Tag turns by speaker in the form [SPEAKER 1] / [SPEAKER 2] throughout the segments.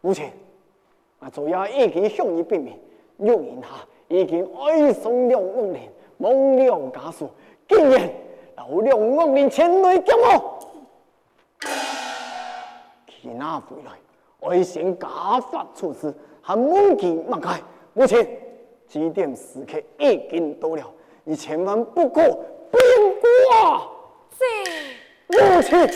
[SPEAKER 1] 母亲，啊，主要已经向你表明，玉英他已经爱上了王林，忘了家属，竟然留了王林前来救我。其那回来，我先家法处置，还忘记抹开。母亲，几点时刻已经到了，你千万不可变卦。
[SPEAKER 2] 是。
[SPEAKER 1] 母亲。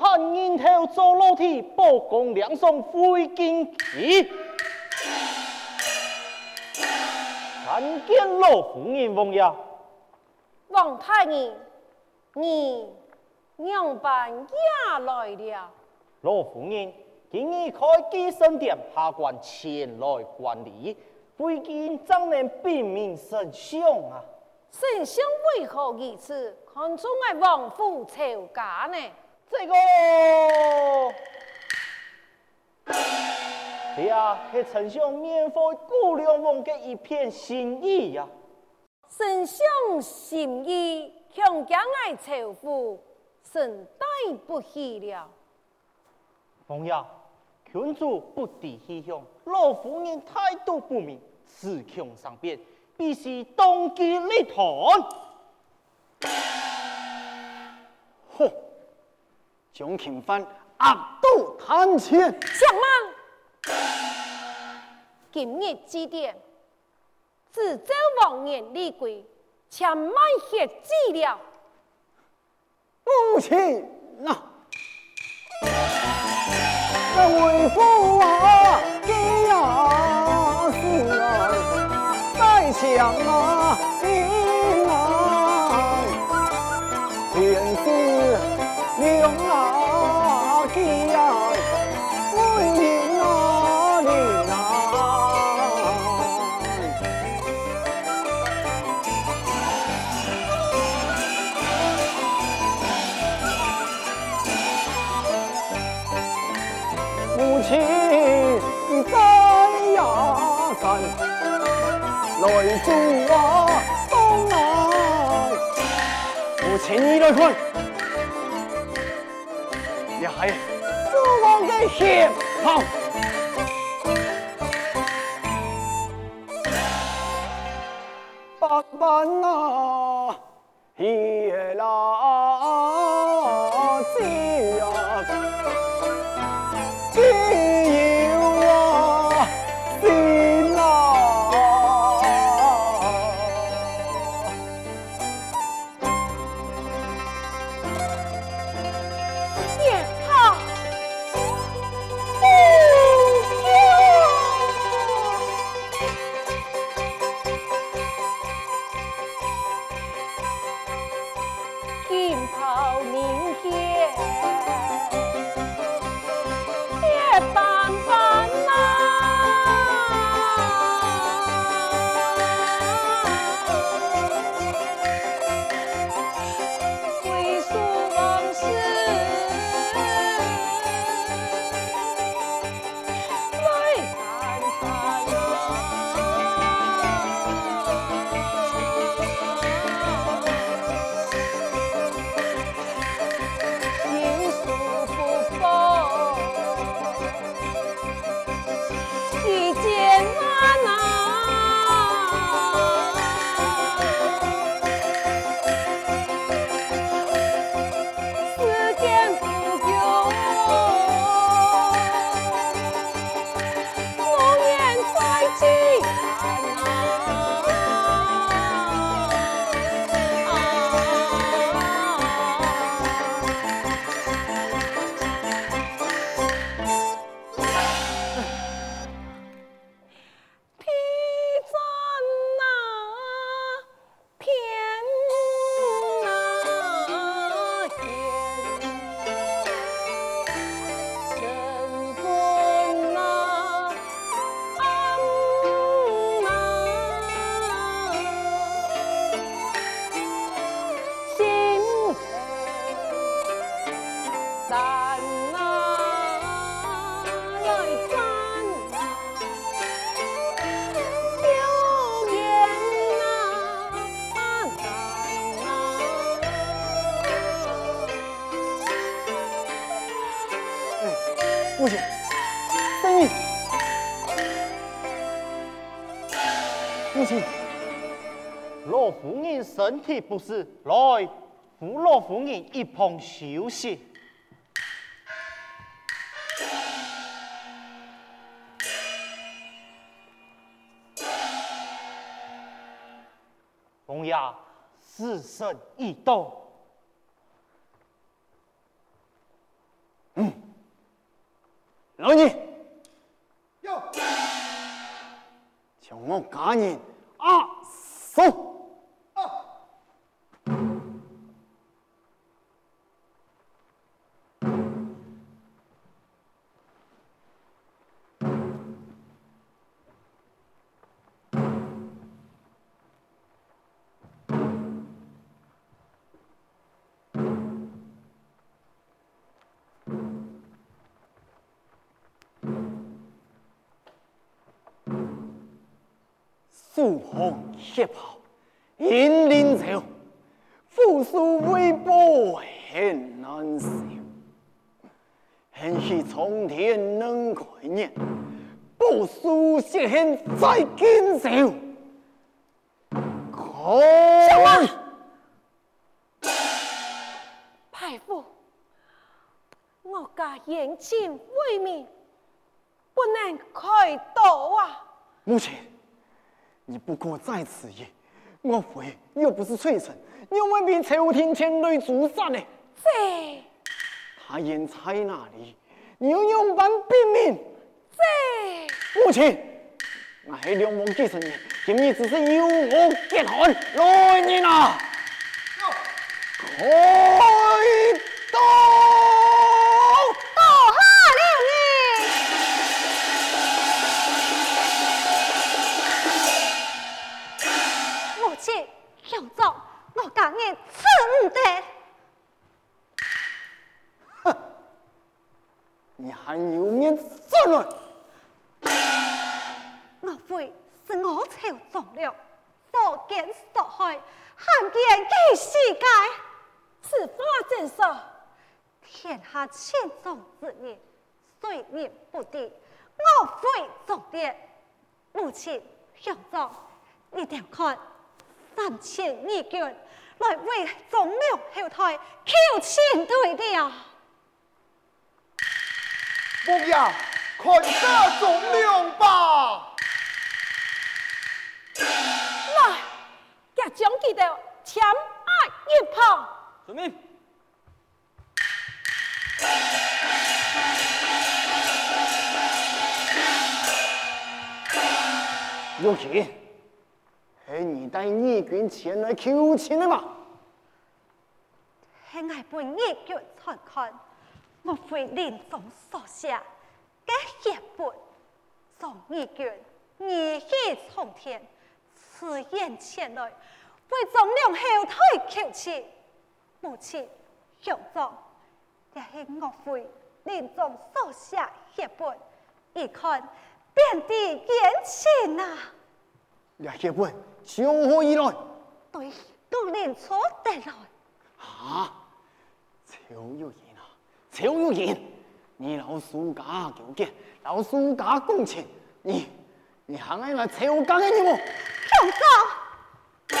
[SPEAKER 3] 盼人头做楼梯，报公两送回京去。参见老夫人王爷。
[SPEAKER 2] 王太医，你娘伴也来了。
[SPEAKER 3] 老夫人，今日开基神殿下官前来观礼，回京怎能辨明神相啊？
[SPEAKER 2] 圣相为何如此？看出我王府仇家呢？
[SPEAKER 3] 这个，哎呀，是丞相免费顾良王的一片心意呀、啊。
[SPEAKER 2] 丞相心意，强将爱仇富，甚待不起了。
[SPEAKER 3] 王爷，群主不敌气象，老夫人态度不明，词穷上变，必须当机立断。
[SPEAKER 1] 哼！将秦藩压倒贪钱，
[SPEAKER 2] 相妈，今日之点，自周王爷立规，千万血祭了。
[SPEAKER 1] 母亲呐，那为父啊，给呀是啊，在想啊。你来看，你系父王的血泡，爸爸啊，母亲，
[SPEAKER 3] 老夫人身体不适，来扶老夫人一旁休息。红牙，死神已到。
[SPEAKER 1] 嗯，老
[SPEAKER 4] 你。
[SPEAKER 1] 将我家人啊送。素红血袍，引领着富庶微波很难受，很是苍天能开眼，不输血恨在经受。
[SPEAKER 2] 什么？太傅，我家眼睛未明，不能开刀啊！
[SPEAKER 1] 母亲。你不过在此夜，我回又不是罪臣，又未必朝廷前来诛杀呢。
[SPEAKER 2] 这，
[SPEAKER 1] 他人在哪里？你要用板兵命。
[SPEAKER 2] 这，
[SPEAKER 1] 母亲，我系两王继承人，今日只是有我结婚来年啊！开刀！你还有面站来？
[SPEAKER 2] 我妃是我朝忠良，所见所害，罕见几世界。此话怎说？天下千种之人，虽然不敌，我非重点。母亲想着，你点看三千义军来为忠良后台，求亲对调。
[SPEAKER 4] 凤爷，看下忠良吧。
[SPEAKER 2] 来，甲将记得枪爱一旁。
[SPEAKER 1] 遵命。有请，是你带义军前来求亲的吗？
[SPEAKER 2] 是我陪义军参看。我会临终所写，给血本，送义军，义气冲天，此言前来，为忠良后台求亲，母亲兄长，也是我会临终所写血本，一看便得眼前啊！
[SPEAKER 1] 这血本从何以来？
[SPEAKER 2] 对，都临错得来。
[SPEAKER 1] 啊，超有意。赵有言，你老苏家求见，老苏家共情，你你还爱来赵家的你么？
[SPEAKER 2] 兄长，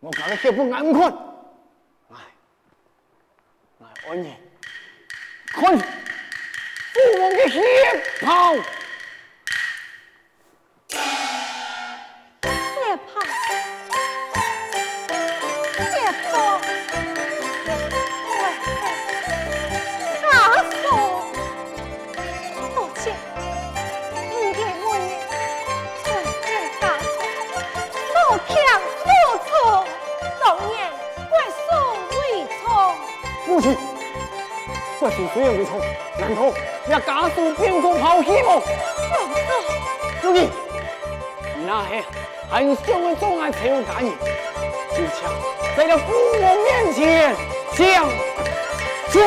[SPEAKER 1] 我搞得血不安困，哎，来恩人，看父王的血袍。是虽然无错，难道也家属变作抛弃吗？兄弟，你那黑很凶的障碍才有感应，就像在这父母面前讲出。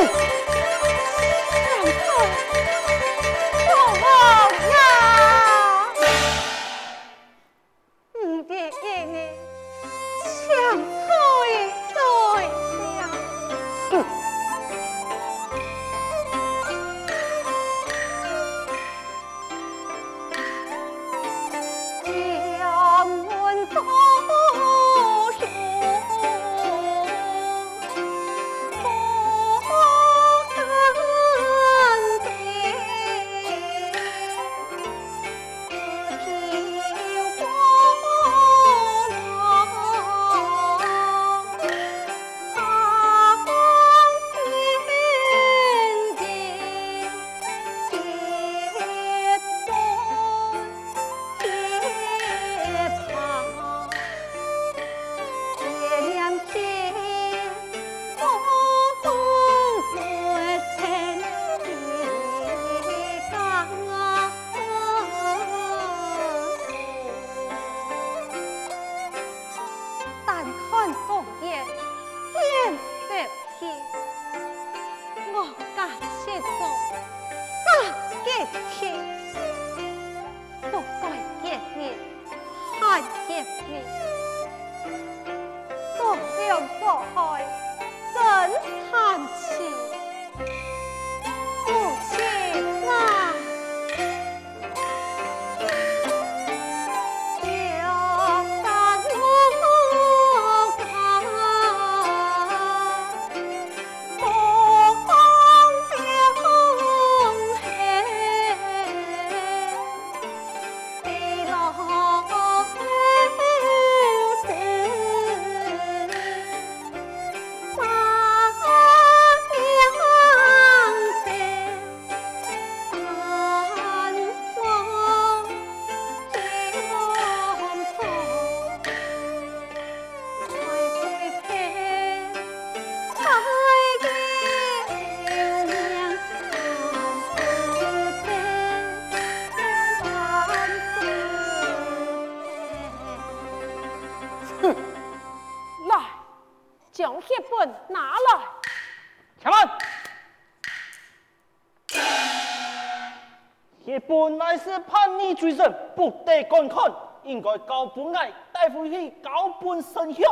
[SPEAKER 3] 本来是叛逆罪人，不得观看，应该交本案带回去交本审讯。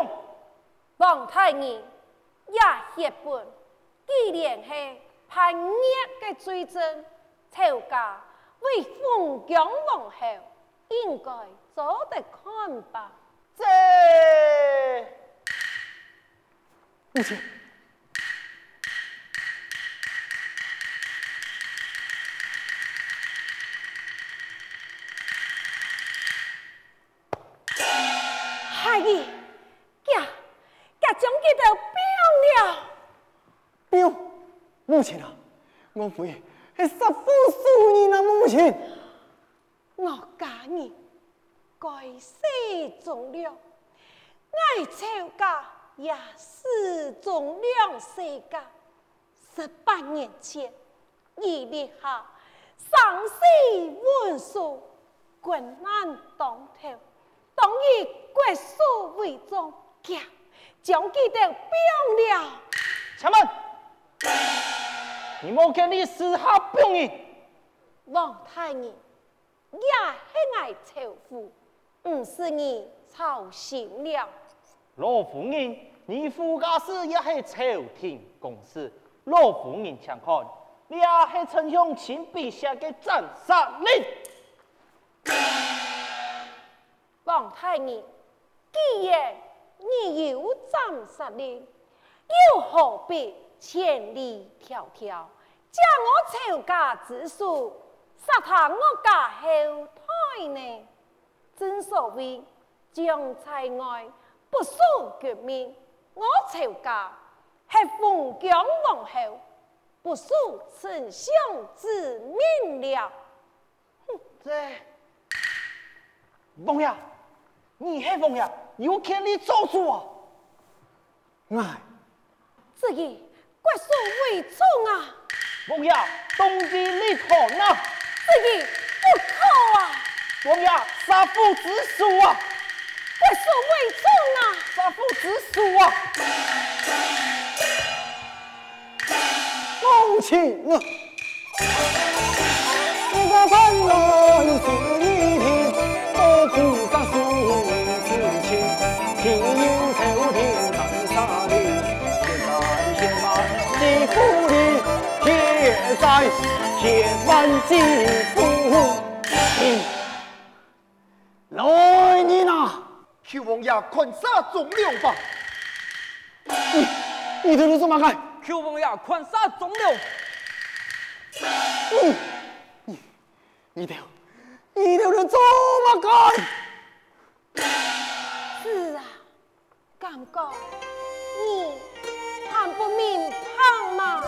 [SPEAKER 5] 王太爷也协本，既然系叛逆的罪证，曹家为封疆王后，应该做得看吧。
[SPEAKER 3] 这
[SPEAKER 1] 母亲。我非是杀父仇人啊！母亲，
[SPEAKER 5] 我家人该死忠良，爱曹家也始终两世家。十八年前，你立下生死文书，困难当头，当以国书为重，家将记得表了。
[SPEAKER 3] 请问。你莫见你私下表演。
[SPEAKER 5] 王太爷也很爱仇富，不是你操心了。
[SPEAKER 3] 老夫人，你夫家事也是朝廷公事，老夫人请看，你也是丞相亲笔下的斩杀令。
[SPEAKER 5] 王太爷，既然你有斩杀令，又何必？千里迢迢，将我曹家之属杀他我家后代呢？正所谓将在外，不辱国命。我曹家是封疆王后，不辱丞相之命了。
[SPEAKER 3] 哼，这王爷，你是王爷，有权利做主啊！
[SPEAKER 1] 哎，
[SPEAKER 5] 自己。国书为重啊！
[SPEAKER 3] 王爷，动机立断啊！
[SPEAKER 5] 自己不可啊！
[SPEAKER 3] 王爷，杀父之鼠啊！
[SPEAKER 5] 国书为重啊！
[SPEAKER 3] 杀父之鼠啊！
[SPEAKER 1] 母亲啊！你个在铁板金库，来人呐！
[SPEAKER 4] 求王爷宽杀忠良吧！
[SPEAKER 1] 你你这是怎么干？
[SPEAKER 6] 求王爷宽杀忠良！
[SPEAKER 1] 你你你这你这是怎么干？
[SPEAKER 5] 是啊，敢讲你。看不明白吗？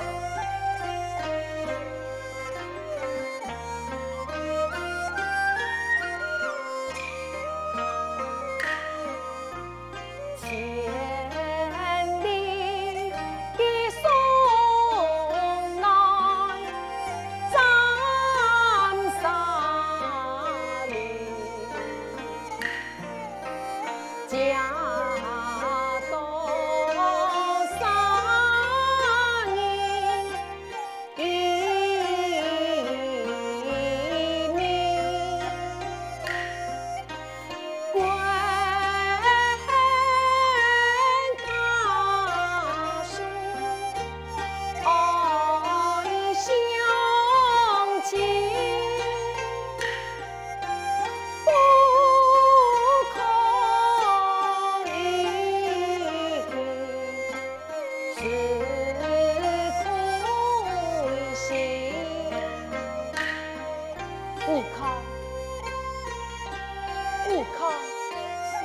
[SPEAKER 5] 你看，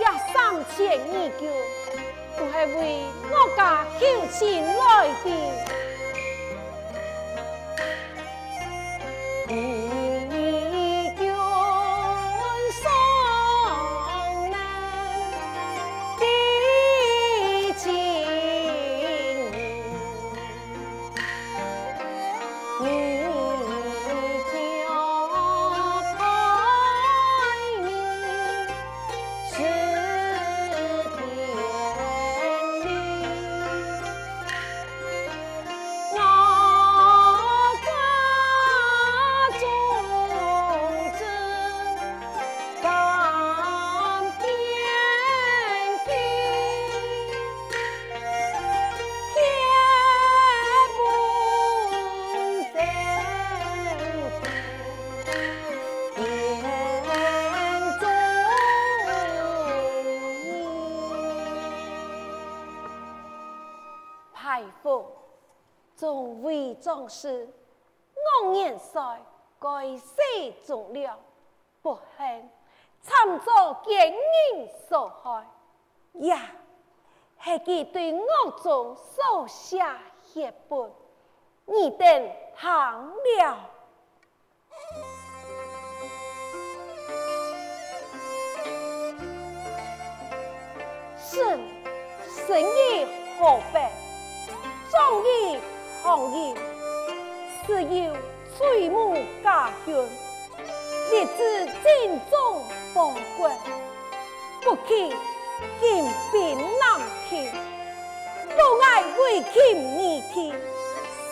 [SPEAKER 5] 也上前一脚，不系为我家求情来的。壮士，我年岁该死终了，不幸惨遭奸人所害。呀，系佢对我中手下血本，你等行了。生生意何悲，壮意何意。只有垂暮家眷，日子珍重宝贵，不弃金兵难听，不爱为情而听，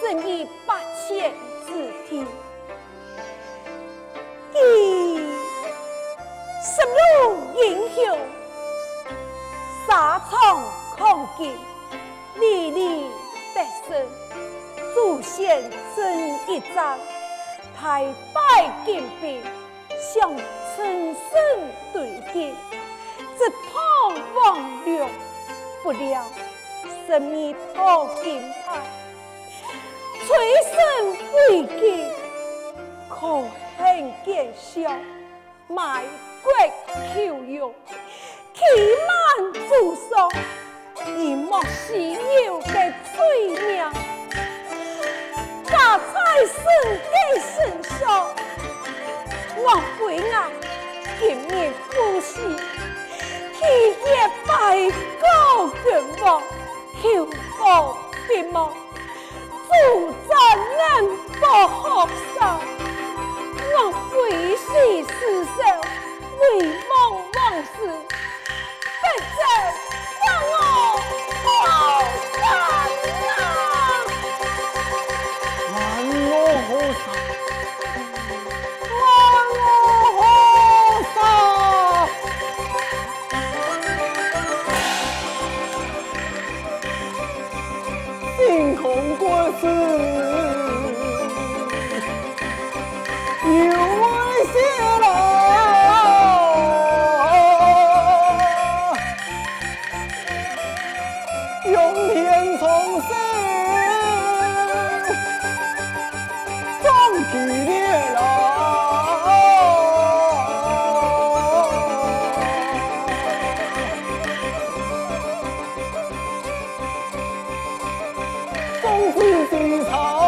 [SPEAKER 5] 胜以八千之听。一十路英雄，沙场抗剑，历历得胜。祖先真一战，太败金兵，向陈胜对决，只盼王略，不料生米托金牌，垂身为剑，可恨见笑，卖国求荣，欺瞒祖上，以莫惜有的罪名。大才胜给神手，我悔啊！今日夫妻，体也拜高君王，求报别梦，助咱人不学生，我为谁厮守，为梦往事，不知让我
[SPEAKER 1] 说是